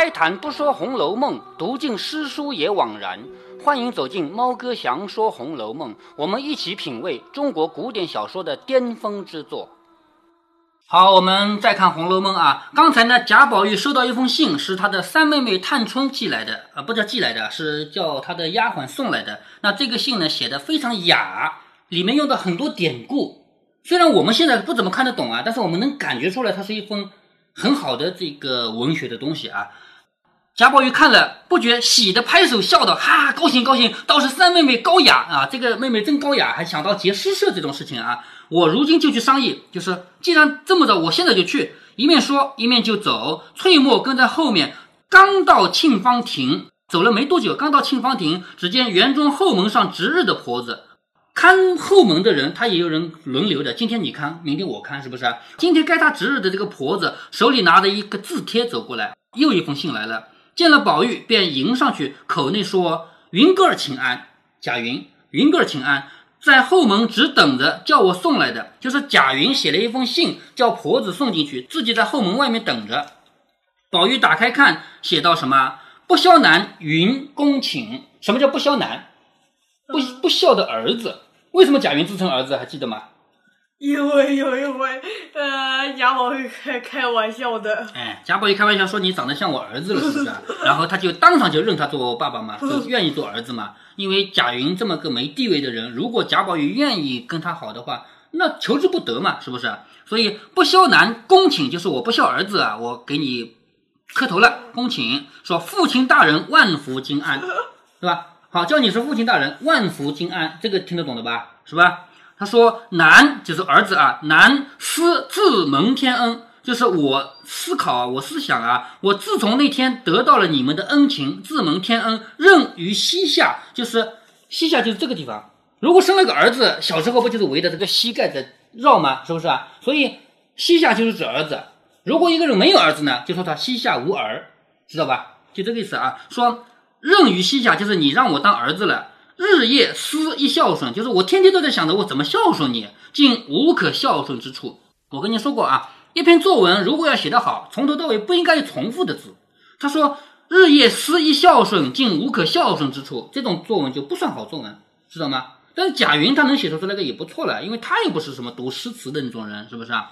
开坛不说《红楼梦》，读尽诗书也枉然。欢迎走进猫哥祥说《红楼梦》，我们一起品味中国古典小说的巅峰之作。好，我们再看《红楼梦》啊。刚才呢，贾宝玉收到一封信，是他的三妹妹探春寄来的啊，不叫寄来的，是叫他的丫鬟送来的。那这个信呢，写的非常雅，里面用的很多典故。虽然我们现在不怎么看得懂啊，但是我们能感觉出来，它是一封。很好的这个文学的东西啊，贾宝玉看了不觉喜的拍手笑道：“哈，高兴高兴，倒是三妹妹高雅啊！这个妹妹真高雅，还想到结诗社这种事情啊！我如今就去商议，就是既然这么着，我现在就去。”一面说一面就走，翠墨跟在后面。刚到沁芳亭，走了没多久，刚到沁芳亭，只见园中后门上值日的婆子。看后门的人，他也有人轮流的。今天你看，明天我看，是不是？今天该他值日的这个婆子手里拿着一个字帖走过来，又一封信来了。见了宝玉，便迎上去，口内说：“云哥儿请安。”贾云，云哥儿请安，在后门只等着叫我送来的。就是贾云写了一封信，叫婆子送进去，自己在后门外面等着。宝玉打开看，写到什么？不肖男云恭请。什么叫不肖男？不不孝的儿子。为什么贾云自称儿子？还记得吗？因为有一回，呃，贾宝玉开开玩笑的。哎，贾宝玉开玩笑说你长得像我儿子了，是不是？然后他就当场就认他做爸爸嘛，就愿意做儿子嘛。因为贾云这么个没地位的人，如果贾宝玉愿意跟他好的话，那求之不得嘛，是不是？所以不孝男恭请，就是我不孝儿子啊，我给你磕头了，恭请说父亲大人万福金安，是吧？好，叫你是父亲大人，万福金安，这个听得懂的吧？是吧？他说男就是儿子啊，男思自蒙天恩，就是我思考啊，我思想啊，我自从那天得到了你们的恩情，自蒙天恩，任于膝下，就是膝下就是这个地方。如果生了个儿子，小时候不就是围着这个膝盖在绕吗？是不是啊？所以膝下就是指儿子。如果一个人没有儿子呢，就说他膝下无儿，知道吧？就这个意思啊，说。任于膝下，就是你让我当儿子了。日夜思一孝顺，就是我天天都在想着我怎么孝顺你，竟无可孝顺之处。我跟你说过啊，一篇作文如果要写得好，从头到尾不应该有重复的字。他说日夜思一孝顺，竟无可孝顺之处，这种作文就不算好作文，知道吗？但是贾云他能写出这个也不错了，因为他又不是什么读诗词的那种人，是不是啊？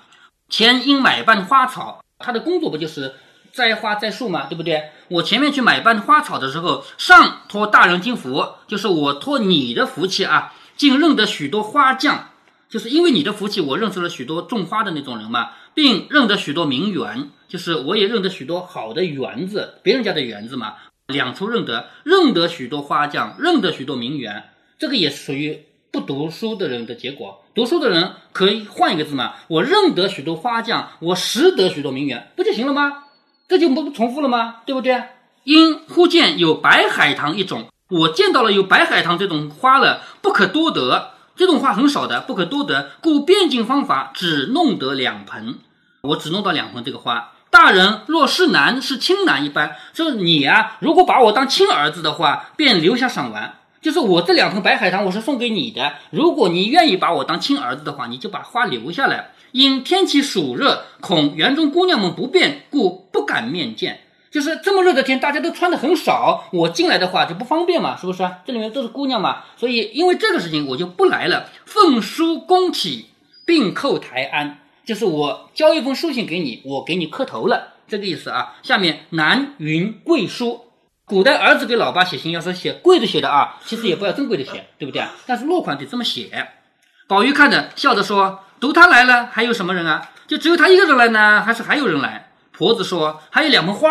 前因买办花草，他的工作不就是？栽花栽树嘛，对不对？我前面去买办花草的时候，上托大人金福，就是我托你的福气啊，竟认得许多花匠，就是因为你的福气，我认识了许多种花的那种人嘛，并认得许多名园，就是我也认得许多好的园子，别人家的园子嘛，两处认得，认得许多花匠，认得许多名园，这个也属于不读书的人的结果。读书的人可以换一个字嘛，我认得许多花匠，我识得许多名园，不就行了吗？这就不重复了吗？对不对？因忽见有白海棠一种，我见到了有白海棠这种花了，不可多得。这种花很少的，不可多得，故变尽方法，只弄得两盆。我只弄到两盆这个花。大人若是男是亲男一般，就是你啊，如果把我当亲儿子的话，便留下赏玩。就是我这两盆白海棠，我是送给你的。如果你愿意把我当亲儿子的话，你就把花留下来。因天气暑热，恐园中姑娘们不便，故不敢面见。就是这么热的天，大家都穿的很少，我进来的话就不方便嘛，是不是？这里面都是姑娘嘛，所以因为这个事情，我就不来了。奉书恭启，并叩台安，就是我交一封书信给你，我给你磕头了，这个意思啊。下面南云贵书，古代儿子给老爸写信，要是写跪着写的啊，其实也不要正跪着写，对不对？但是落款得这么写。宝玉看着，笑着说。读他来了，还有什么人啊？就只有他一个人来呢，还是还有人来？婆子说还有两盆花，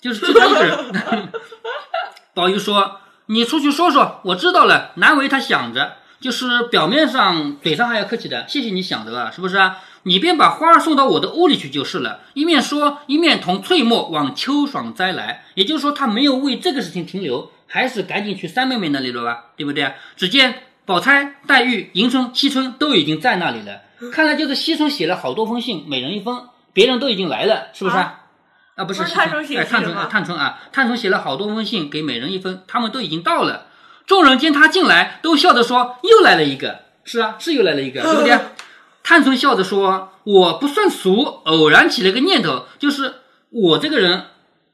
就是就他一个人。宝玉说：“你出去说说，我知道了。难为他想着，就是表面上嘴上还要客气的，谢谢你想着啊，是不是啊？你便把花送到我的屋里去就是了。一面说，一面同翠墨往秋爽斋来。也就是说，他没有为这个事情停留，还是赶紧去三妹妹那里了吧？对不对？只见宝钗、黛玉、迎春、惜春都已经在那里了。” 看来就是惜春写了好多封信，每人一封，别人都已经来了，是不是？啊，不是探春写哎，探春探春啊，探春写了好多封信给每人一封，他们都已经到了。众人见他进来，都笑着说：“又来了一个。”是啊，是又来了一个，对不对？探春笑着说：“我不算俗，偶然起了个念头，就是我这个人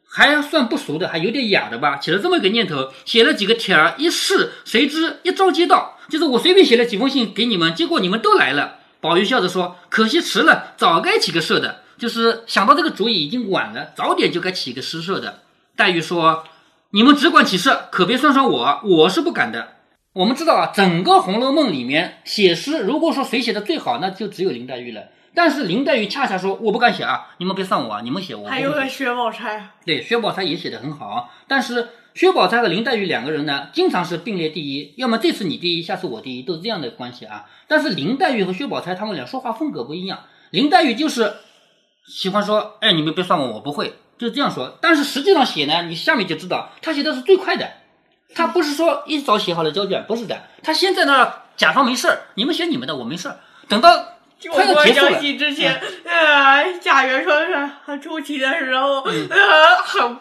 还算不俗的，还有点雅的吧，起了这么一个念头，写了几个帖儿，一试，谁知一招接到，就是我随便写了几封信给你们，结果你们都来了。宝玉笑着说：“可惜迟了，早该起个社的。就是想到这个主意已经晚了，早点就该起个诗社的。”黛玉说：“你们只管起社，可别算上我，我是不敢的。我们知道啊，整个《红楼梦》里面写诗，如果说谁写的最好，那就只有林黛玉了。但是林黛玉恰恰说我不敢写啊，你们别算我啊，你们写我。还有个薛宝钗，对，薛宝钗也写的很好，但是薛宝钗和林黛玉两个人呢，经常是并列第一，要么这次你第一，下次我第一，都是这样的关系啊。但是林黛玉和薛宝钗他们俩说话风格不一样，林黛玉就是喜欢说，哎，你们别算我，我不会，就是这样说。但是实际上写呢，你下面就知道，他写的是最快的，他不是说一早写好了交卷，不是的，他先在那儿假装没事儿，你们写你们的，我没事儿，等到快要我结束了之前，呃，贾元春是出题的时候，嗯。呃，很，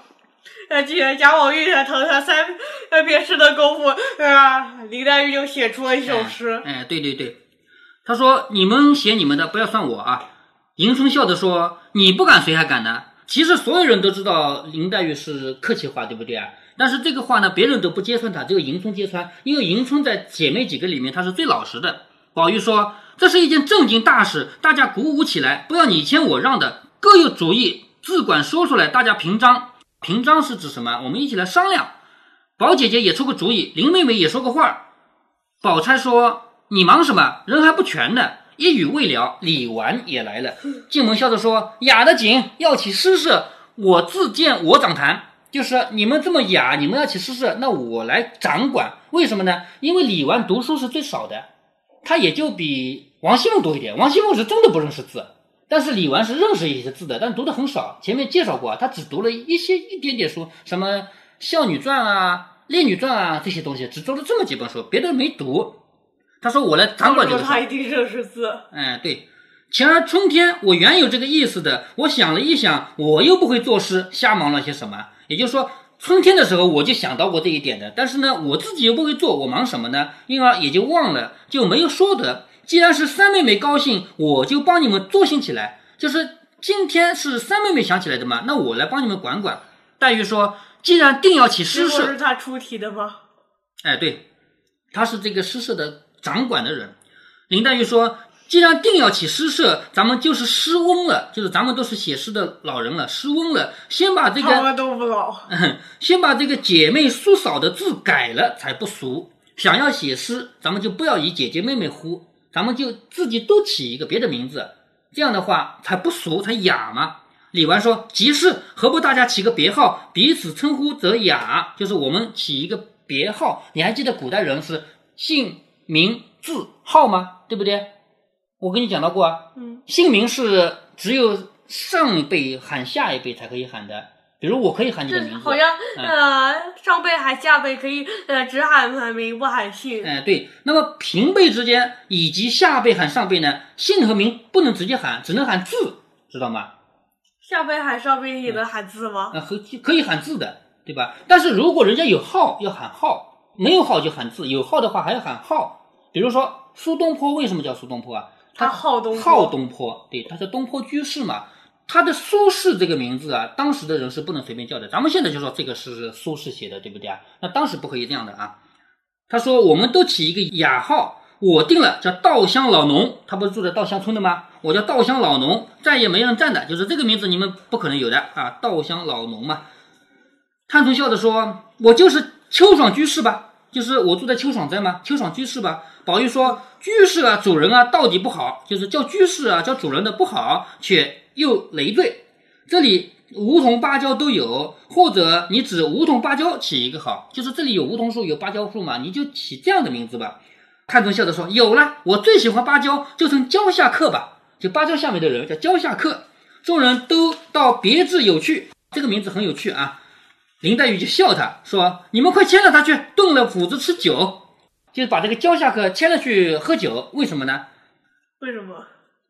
那既然贾宝玉才疼他三呃遍诗的功夫，啊，林黛玉就写出了一首诗。哎，对对对，他说你们写你们的，不要算我啊。迎春笑着说：“你不敢，谁还敢呢？”其实所有人都知道林黛玉是客气话，对不对啊？但是这个话呢，别人都不揭穿她，只有迎春揭穿，因为迎春在姐妹几个里面她是最老实的。宝玉说：“这是一件正经大事，大家鼓舞起来，不要你谦我让的，各有主意，自管说出来，大家评章。平章是指什么？我们一起来商量。宝姐姐也出个主意，林妹妹也说个话。宝钗说：“你忙什么？人还不全呢。”一语未了，李纨也来了。进门笑着说：“雅的紧，要起诗社，我自荐我掌坛。就是你们这么雅，你们要起诗社，那我来掌管。为什么呢？因为李纨读书是最少的，他也就比王熙凤多一点。王熙凤是真的不认识字，但是李纨是认识一些字的，但读的很少。前面介绍过啊，他只读了一些一点点书，什么《孝女传》啊、《烈女传》啊这些东西，只读了这么几本书，别的没读。他说：“我来掌管这个事。”他一定认识字。哎，对，前儿春天我原有这个意思的，我想了一想，我又不会作诗，瞎忙了些什么？也就是说，春天的时候我就想到过这一点的，但是呢，我自己又不会做，我忙什么呢？因而也就忘了，就没有说得。既然是三妹妹高兴，我就帮你们作兴起来。就是今天是三妹妹想起来的嘛，那我来帮你们管管。黛玉说：“既然定要起诗社，是他出题的吗？哎，对，他是这个诗社的掌管的人。林黛玉说：“既然定要起诗社，咱们就是诗翁了，就是咱们都是写诗的老人了，诗翁了，先把这个，都不老。先把这个姐妹叔嫂的字改了，才不俗。想要写诗，咱们就不要以姐姐妹妹呼，咱们就自己都起一个别的名字，这样的话才不俗，才雅嘛。”李纨说：“即是，何不大家起个别号，彼此称呼则雅？就是我们起一个别号。你还记得古代人是姓名字号吗？对不对？我跟你讲到过啊。嗯，姓名是只有上一辈喊下一辈才可以喊的。比如我可以喊你的这名字，好像嗯呃上辈喊下辈可以呃只喊名不喊姓。哎，对。那么平辈之间以及下辈喊上辈呢，姓和名不能直接喊，只能喊字，知道吗？下辈喊上辈也能喊字吗？啊，和可以喊字的，对吧？但是如果人家有号，要喊号；没有号就喊字，有号的话还要喊号。比如说苏东坡为什么叫苏东坡啊？他号东坡号东坡，对，他是东坡居士嘛。他的苏轼这个名字啊，当时的人是不能随便叫的。咱们现在就说这个是苏轼写的，对不对啊？那当时不可以这样的啊。他说我们都起一个雅号，我定了叫稻香老农，他不是住在稻香村的吗？我叫稻香老农，再也没人占的，就是这个名字你们不可能有的啊，稻香老农嘛。探春笑着说：“我就是秋爽居士吧，就是我住在秋爽斋嘛，秋爽居士吧。”宝玉说：“居士啊，主人啊，到底不好，就是叫居士啊，叫主人的不好，且又累赘。这里梧桐芭蕉都有，或者你指梧桐芭蕉起一个好，就是这里有梧桐树有芭蕉树嘛，你就起这样的名字吧。”探春笑着说：“有了，我最喜欢芭蕉，就称蕉下客吧，就芭蕉下面的人叫蕉下客。众人都道别致有趣，这个名字很有趣啊。”林黛玉就笑他说：“你们快牵着他去，炖了斧子吃酒，就是把这个蕉下客牵了去喝酒。为什么呢？为什么？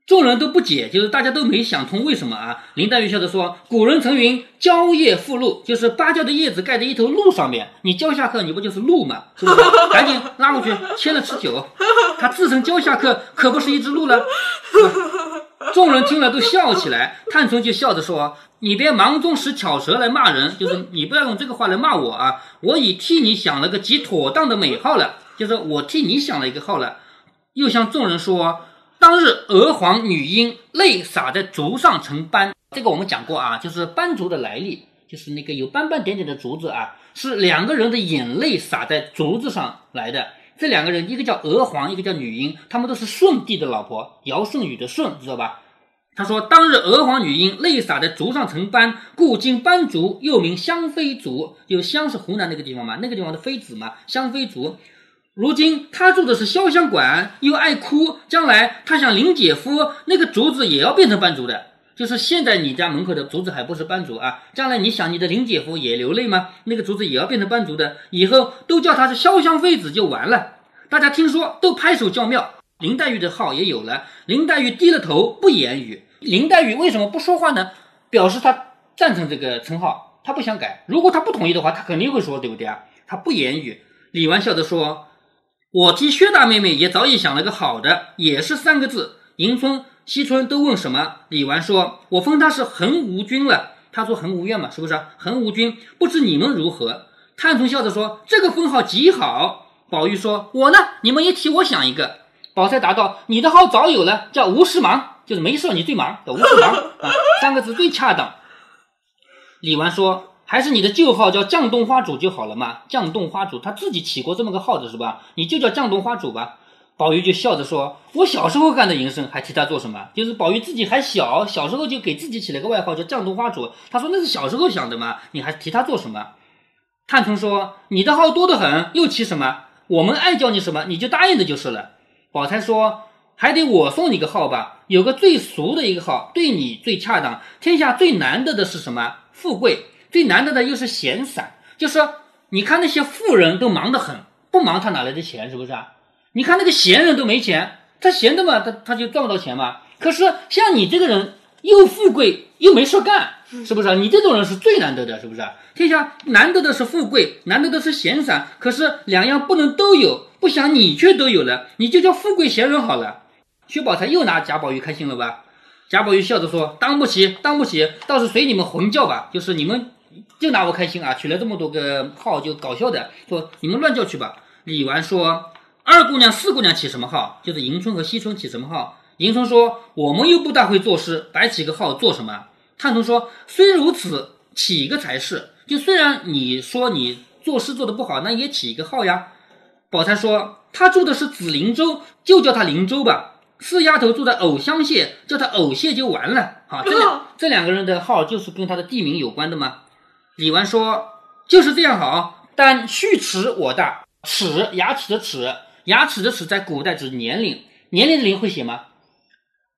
众人都不解，就是大家都没想通为什么啊。林黛玉笑着说：“古人曾云，蕉叶覆露，就是芭蕉的叶子盖在一头鹿上面，你蕉下客，你不就是鹿吗？是不是？赶紧拉过去牵了吃酒。他自称蕉下客，可不是一只鹿了。众人听了都笑起来，探春就笑着说：“你别忙中使巧舌来骂人，就是你不要用这个话来骂我啊！我已替你想了个极妥当的美号了，就是我替你想了一个号了。”又向众人说：“当日娥皇女英泪洒在竹上成斑，这个我们讲过啊，就是斑竹的来历，就是那个有斑斑点点的竹子啊，是两个人的眼泪洒在竹子上来的。这两个人，一个叫娥皇，一个叫女英，他们都是舜帝的老婆，尧舜禹的舜，知道吧？他说：“当日娥皇女英泪洒在竹上成斑，故今斑竹又名香妃竹。有香是湖南那个地方嘛，那个地方的妃子嘛，香妃竹。如今他住的是潇湘馆，又爱哭，将来他想林姐夫，那个竹子也要变成斑竹的。就是现在你家门口的竹子还不是斑竹啊，将来你想你的林姐夫也流泪吗？那个竹子也要变成斑竹的，以后都叫他是潇湘妃子就完了。大家听说都拍手叫妙。林黛玉的号也有了，林黛玉低了头不言语。林黛玉为什么不说话呢？表示她赞成这个称号，她不想改。如果她不同意的话，她肯定会说，对不对啊？她不言语。李纨笑着说。我替薛大妹妹也早已想了个好的，也是三个字。迎春、惜春都问什么？李纨说：“我封她是恒无君了。”她说：“恒无怨嘛，是不是？恒无君，不知你们如何？”探春笑着说：“这个封号极好。”宝玉说：“我呢？你们也替我想一个。”宝钗答道：“你的号早有了，叫无事忙，就是没事你最忙，叫无事忙啊，三个字最恰当。”李纨说。还是你的旧号叫绛洞花主就好了嘛？绛洞花主他自己起过这么个号子是吧？你就叫绛洞花主吧。宝玉就笑着说：“我小时候干的营生，还提他做什么？就是宝玉自己还小，小时候就给自己起了个外号叫绛洞花主。他说那是小时候想的嘛，你还提他做什么？”探春说：“你的号多得很，又起什么？我们爱叫你什么，你就答应的就是了。”宝钗说：“还得我送你个号吧？有个最俗的一个号，对你最恰当。天下最难得的是什么？富贵。”最难得的又是闲散，就是说，你看那些富人都忙得很，不忙他哪来的钱？是不是啊？你看那个闲人都没钱，他闲的嘛，他他就赚不到钱嘛。可是像你这个人又富贵又没事干，是不是？你这种人是最难得的，是不是？天下难得的是富贵，难得的是闲散，可是两样不能都有，不想你却都有了，你就叫富贵闲人好了。薛宝钗又拿贾宝玉开心了吧？贾宝玉笑着说：“当不起，当不起，倒是随你们混叫吧，就是你们。”就拿我开心啊！取了这么多个号，就搞笑的说你们乱叫去吧。李纨说：“二姑娘、四姑娘起什么号？就是迎春和惜春起什么号？”迎春说：“我们又不大会作诗，白起个号做什么？”探春说：“虽如此，起一个才是。就虽然你说你作诗做的不好，那也起一个号呀。”宝钗说：“她住的是紫菱洲，就叫她菱洲吧。四丫头住在藕香榭，叫她藕榭就完了。好，这两这两个人的号就是跟他的地名有关的吗？”李纨说：“就是这样好，但续齿我大，齿牙齿的齿，牙齿的齿在古代指年龄，年龄的龄会写吗？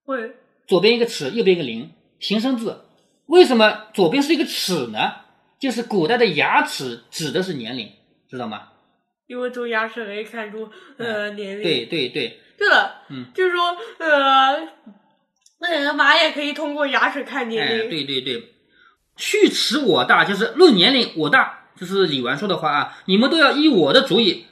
会。左边一个齿，右边一个零，形声字。为什么左边是一个齿呢？就是古代的牙齿指的是年龄，知道吗？因为从牙齿可以看出呃年龄。对对对。对了，嗯，就是说呃，那个马也可以通过牙齿看年龄。对对对。去持我大，就是论年龄我大，这是李纨说的话啊！你们都要依我的主意。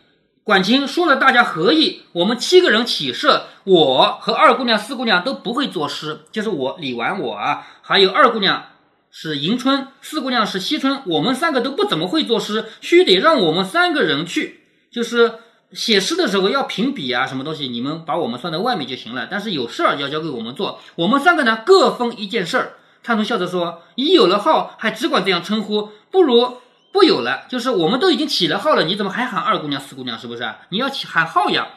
管清说了，大家合意，我们七个人起誓，我和二姑娘、四姑娘都不会作诗，就是我李纨我啊，还有二姑娘是迎春，四姑娘是惜春，我们三个都不怎么会作诗，须得让我们三个人去，就是写诗的时候要评比啊，什么东西，你们把我们算在外面就行了。但是有事儿要交给我们做，我们三个呢各分一件事儿。探春笑着说：“已有了号，还只管这样称呼，不如不有了。就是我们都已经起了号了，你怎么还喊二姑娘、四姑娘？是不是？你要起喊号呀？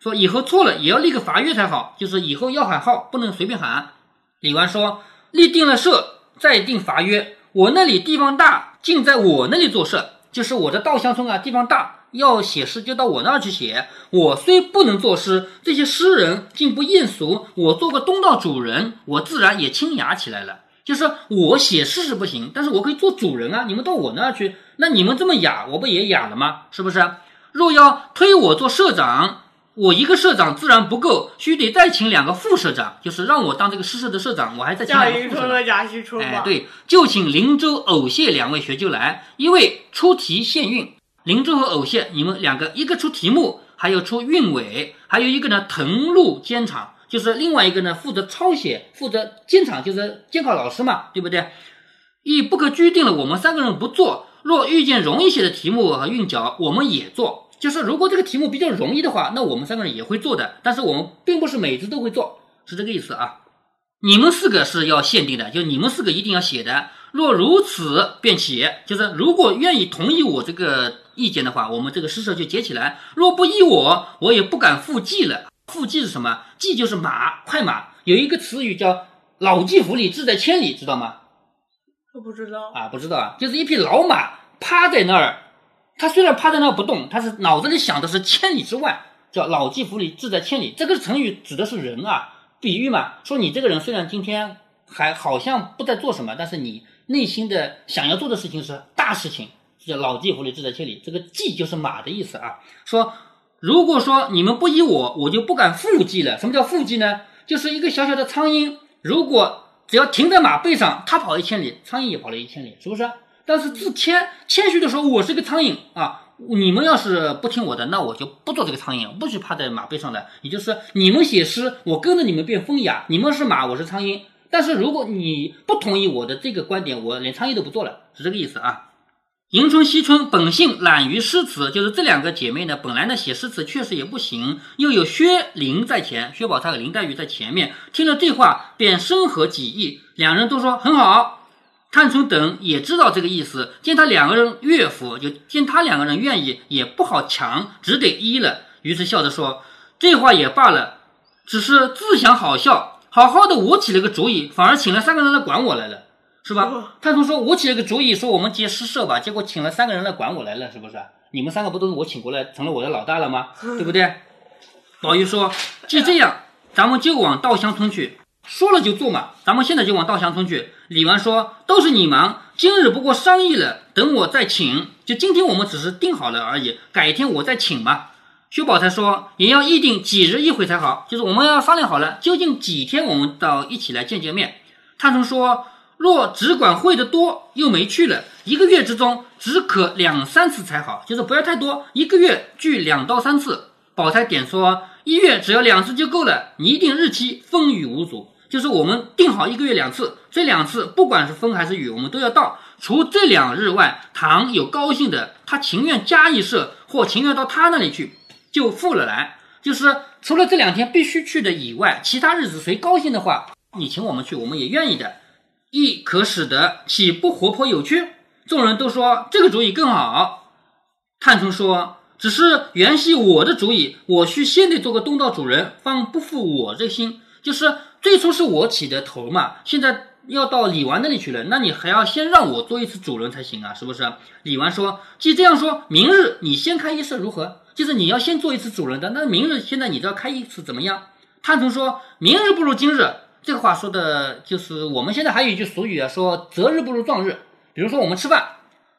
说以后错了也要立个罚约才好，就是以后要喊号，不能随便喊。”李纨说：“立定了社，再定罚约。我那里地方大，尽在我那里做社，就是我的稻香村啊，地方大，要写诗就到我那儿去写。我虽不能作诗，这些诗人竟不厌俗，我做个东道主人，我自然也清雅起来了。”就是我写诗是不行，但是我可以做主人啊！你们到我那儿去，那你们这么雅，我不也雅了吗？是不是？若要推我做社长，我一个社长自然不够，须得再请两个副社长，就是让我当这个诗社的社长，我还在请两个副社长。哎，对，就请林州、藕榭两位学究来，一位出题限韵，林州和藕榭，你们两个一个出题目，还有出韵尾，还有一个呢誊录监场。就是另外一个呢负责抄写，负责监场，就是监考老师嘛，对不对？亦不可拘定了，我们三个人不做。若遇见容易写的题目和韵脚，我们也做。就是如果这个题目比较容易的话，那我们三个人也会做的。但是我们并不是每次都会做，是这个意思啊。你们四个是要限定的，就你们四个一定要写的。若如此便起，就是如果愿意同意我这个意见的话，我们这个诗社就结起来；若不依我，我也不敢复记了。复记是什么？记就是马，快马。有一个词语叫“老骥伏枥，志在千里”，知道吗？我不知道啊，不知道啊，就是一匹老马趴在那儿，它虽然趴在那儿不动，他是脑子里想的是千里之外，叫“老骥伏枥，志在千里”。这个成语指的是人啊，比喻嘛，说你这个人虽然今天还好像不在做什么，但是你内心的想要做的事情是大事情，叫“老骥伏枥，志在千里”。这个“骥”就是马的意思啊。说如果说你们不依我，我就不敢复记了。什么叫复记呢？就是一个小小的苍蝇，如果只要停在马背上，它跑一千里，苍蝇也跑了一千里，是不是？但是自谦谦虚的说，我是个苍蝇啊！你们要是不听我的，那我就不做这个苍蝇，不许趴在马背上的。也就是你们写诗，我跟着你们变风雅；你们是马，我是苍蝇。但是如果你不同意我的这个观点，我连苍蝇都不做了，是这个意思啊。迎春、惜春本性懒于诗词，就是这两个姐妹呢，本来呢写诗词确实也不行，又有薛林在前，薛宝钗和林黛玉在前面，听了这话便深合己意，两人都说很好。探春等也知道这个意思，见他两个人乐府，就见他两个人愿意，也不好强，只得依了。于是笑着说：“这话也罢了，只是自想好笑，好好的我起了个主意，反而请了三个人来管我来了。”是吧？探春说：“我起了个主意，说我们结诗社吧。结果请了三个人来管我来了，是不是？你们三个不都是我请过来，成了我的老大了吗？对不对？”宝玉说：“既这样，咱们就往稻香村去。说了就做嘛，咱们现在就往稻香村去。”李纨说：“都是你忙，今日不过商议了，等我再请。就今天我们只是定好了而已，改天我再请嘛。”薛宝钗说：“也要议定几日一回才好，就是我们要商量好了，究竟几天我们到一起来见见面。”探春说。若只管会的多，又没去了，一个月之中只可两三次才好，就是不要太多，一个月聚两到三次。宝钗点说，一月只要两次就够了，你一定日期，风雨无阻。就是我们定好一个月两次，这两次不管是风还是雨，我们都要到。除这两日外，唐有高兴的，他情愿加一社，或情愿到他那里去，就付了来。就是除了这两天必须去的以外，其他日子谁高兴的话，你请我们去，我们也愿意的。亦可使得，其不活泼有趣？众人都说这个主意更好。探春说：“只是原系我的主意，我须先得做个东道主人，方不负我这心。就是最初是我起的头嘛，现在要到李纨那里去了，那你还要先让我做一次主人才行啊，是不是？”李纨说：“既这样说，明日你先开一次如何？就是你要先做一次主人的，那明日现在你都要开一次怎么样？”探春说：“明日不如今日。”这个话说的就是我们现在还有一句俗语啊，说择日不如撞日。比如说我们吃饭，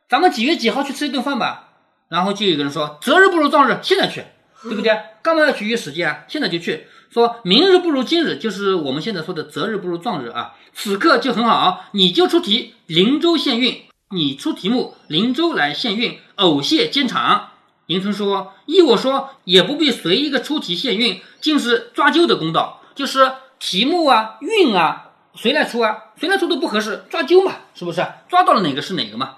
咱们几月几号去吃一顿饭吧？然后就有个人说择日不如撞日，现在去，对不对？干嘛要去约时间啊？现在就去。说明日不如今日，就是我们现在说的择日不如撞日啊。此刻就很好，你就出题，灵州县运，你出题目，灵州来县运，偶谢监场。迎春说：依我说，也不必随一个出题县运，竟是抓阄的公道，就是。题目啊，韵啊，谁来出啊？谁来出都不合适，抓阄嘛，是不是？抓到了哪个是哪个嘛？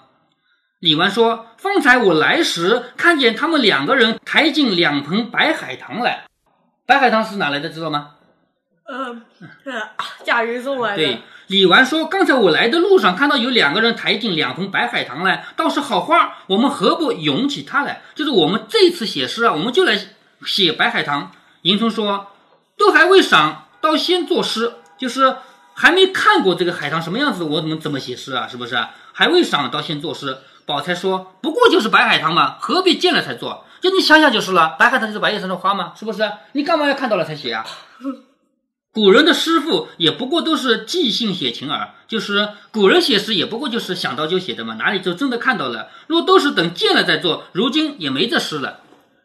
李纨说：“方才我来时，看见他们两个人抬进两盆白海棠来。白海棠是哪来的？知道吗？”呃，贾云送来的。对，李纨说：“刚才我来的路上，看到有两个人抬进两盆白海棠来，倒是好花。我们何不咏起它来？就是我们这次写诗啊，我们就来写白海棠。”迎春说：“都还未赏。”到先作诗，就是还没看过这个海棠什么样子，我怎么怎么写诗啊？是不是？还未赏到先作诗。宝钗说：“不过就是白海棠嘛，何必见了才做？就你想想就是了。白海棠就是白叶山的花嘛，是不是？你干嘛要看到了才写啊？”古人的诗赋也不过都是即兴写情耳，就是古人写诗也不过就是想到就写的嘛，哪里就真的看到了？若都是等见了再做，如今也没这诗了。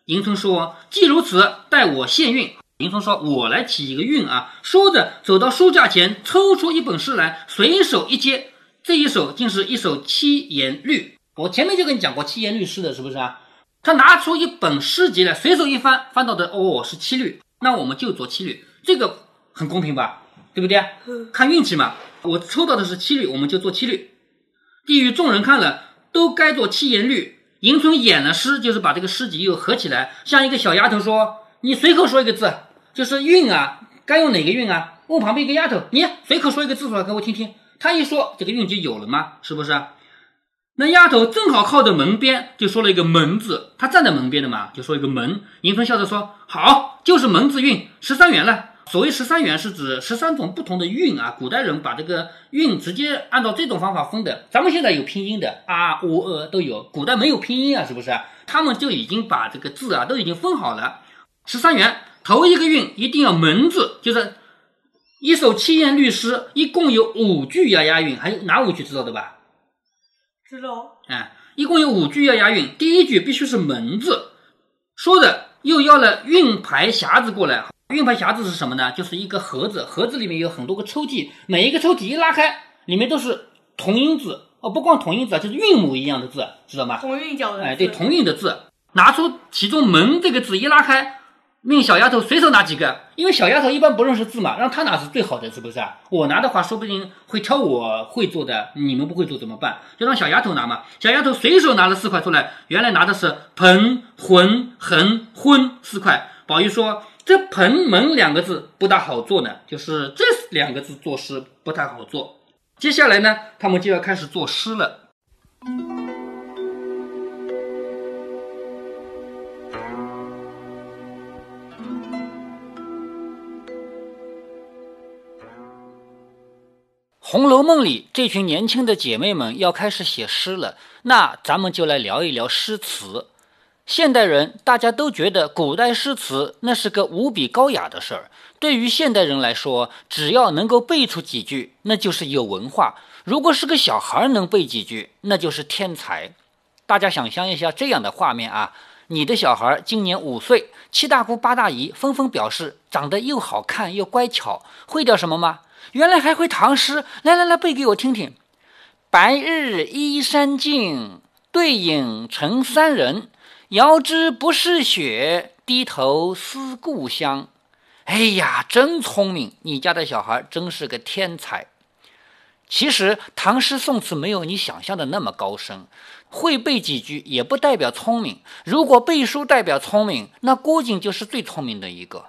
迎春说：“既如此，待我献韵。”林冲说：“我来起一个韵啊！”说着，走到书架前，抽出一本诗来，随手一接，这一首竟是一首七言律。我前面就跟你讲过七言律诗的，是不是啊？他拿出一本诗集来，随手一翻，翻到的哦是七律，那我们就做七律。这个很公平吧？对不对？看运气嘛。我抽到的是七律，我们就做七律。地狱众人看了，都该做七言律。迎春演了诗，就是把这个诗集又合起来，像一个小丫头说：“你随口说一个字，就是韵啊，该用哪个韵啊？”问旁边一个丫头：“你随口说一个字出来给我听听。”她一说，这个韵就有了嘛，是不是？那丫头正好靠着门边，就说了一个门字。她站在门边的嘛，就说一个门。迎春笑着说：“好，就是门字韵，十三元了。”所谓十三元是指十三种不同的韵啊，古代人把这个韵直接按照这种方法分的。咱们现在有拼音的啊、乌、呃都有，古代没有拼音啊，是不是？他们就已经把这个字啊都已经分好了。十三元头一个韵一定要门字，就是一首七言律诗，一共有五句要押韵，还有哪五句知道的吧？知道。哎，一共有五句要押韵，第一句必须是门字，说的又要了韵牌匣子过来。韵牌匣子是什么呢？就是一个盒子，盒子里面有很多个抽屉，每一个抽屉一拉开，里面都是同音字哦，不光同音字，就是韵母一样的字，知道吗？同韵脚的。哎，对，同韵的字，拿出其中“门”这个字一拉开，命小丫头随手拿几个，因为小丫头一般不认识字嘛，让她拿是最好的，是不是啊？我拿的话，说不定会挑我会做的，你们不会做怎么办？就让小丫头拿嘛。小丫头随手拿了四块出来，原来拿的是“盆”“浑”“横”“昏”四块。宝玉说。这“盆门”两个字不大好做呢，就是这两个字作诗不太好做。接下来呢，他们就要开始作诗了。《红楼梦》里这群年轻的姐妹们要开始写诗了，那咱们就来聊一聊诗词。现代人大家都觉得古代诗词那是个无比高雅的事儿。对于现代人来说，只要能够背出几句，那就是有文化；如果是个小孩能背几句，那就是天才。大家想象一下这样的画面啊：你的小孩今年五岁，七大姑八大姨纷纷表示长得又好看又乖巧，会点什么吗？原来还会唐诗，来来来，背给我听听。白日依山尽，对影成三人。遥知不是雪，低头思故乡。哎呀，真聪明！你家的小孩真是个天才。其实唐诗宋词没有你想象的那么高深，会背几句也不代表聪明。如果背书代表聪明，那郭靖就是最聪明的一个。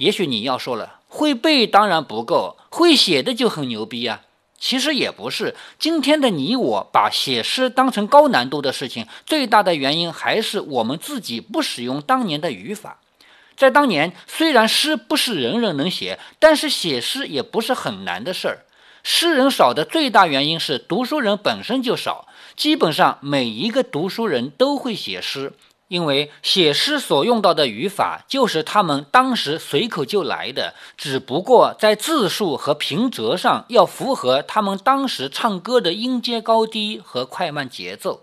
也许你要说了，会背当然不够，会写的就很牛逼啊。其实也不是，今天的你我把写诗当成高难度的事情，最大的原因还是我们自己不使用当年的语法。在当年，虽然诗不是人人能写，但是写诗也不是很难的事儿。诗人少的最大原因是读书人本身就少，基本上每一个读书人都会写诗。因为写诗所用到的语法就是他们当时随口就来的，只不过在字数和平仄上要符合他们当时唱歌的音阶高低和快慢节奏。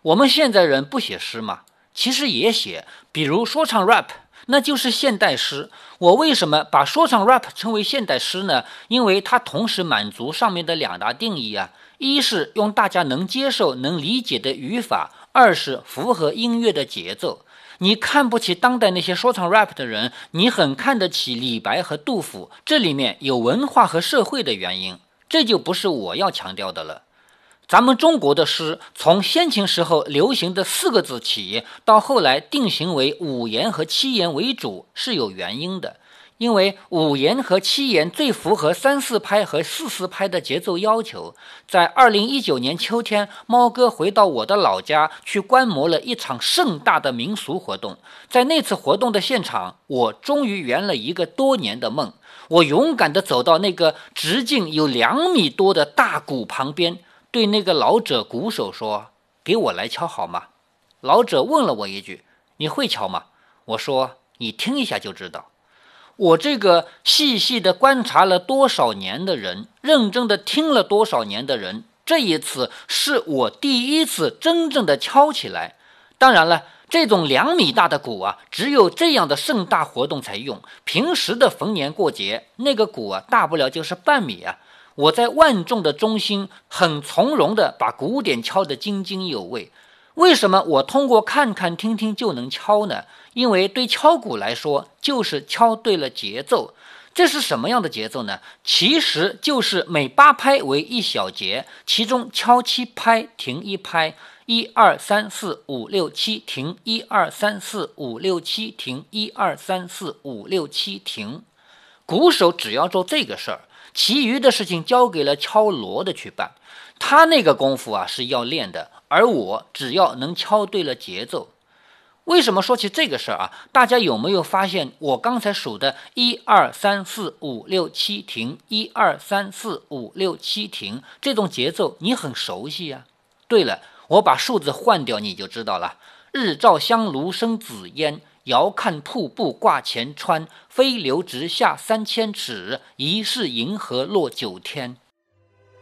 我们现在人不写诗吗？其实也写，比如说唱 rap，那就是现代诗。我为什么把说唱 rap 称为现代诗呢？因为它同时满足上面的两大定义啊，一是用大家能接受、能理解的语法。二是符合音乐的节奏。你看不起当代那些说唱 rap 的人，你很看得起李白和杜甫。这里面有文化和社会的原因，这就不是我要强调的了。咱们中国的诗，从先秦时候流行的四个字起，到后来定型为五言和七言为主，是有原因的。因为五言和七言最符合三四拍和四四拍的节奏要求。在二零一九年秋天，猫哥回到我的老家去观摩了一场盛大的民俗活动。在那次活动的现场，我终于圆了一个多年的梦。我勇敢地走到那个直径有两米多的大鼓旁边，对那个老者鼓手说：“给我来敲好吗？”老者问了我一句：“你会敲吗？”我说：“你听一下就知道。”我这个细细的观察了多少年的人，认真的听了多少年的人，这一次是我第一次真正的敲起来。当然了，这种两米大的鼓啊，只有这样的盛大活动才用。平时的逢年过节，那个鼓啊，大不了就是半米啊。我在万众的中心，很从容的把鼓点敲得津津有味。为什么我通过看看听听就能敲呢？因为对敲鼓来说，就是敲对了节奏。这是什么样的节奏呢？其实就是每八拍为一小节，其中敲七拍，停一拍，一二三四五六七停，一二三四五六七停，一二三四五六七停。鼓手只要做这个事儿，其余的事情交给了敲锣的去办。他那个功夫啊是要练的，而我只要能敲对了节奏。为什么说起这个事儿啊？大家有没有发现我刚才数的“一二三四五六七停，一二三四五六七停”这种节奏，你很熟悉呀？对了，我把数字换掉，你就知道了。日照香炉生紫烟，遥看瀑布挂前川，飞流直下三千尺，疑是银河落九天。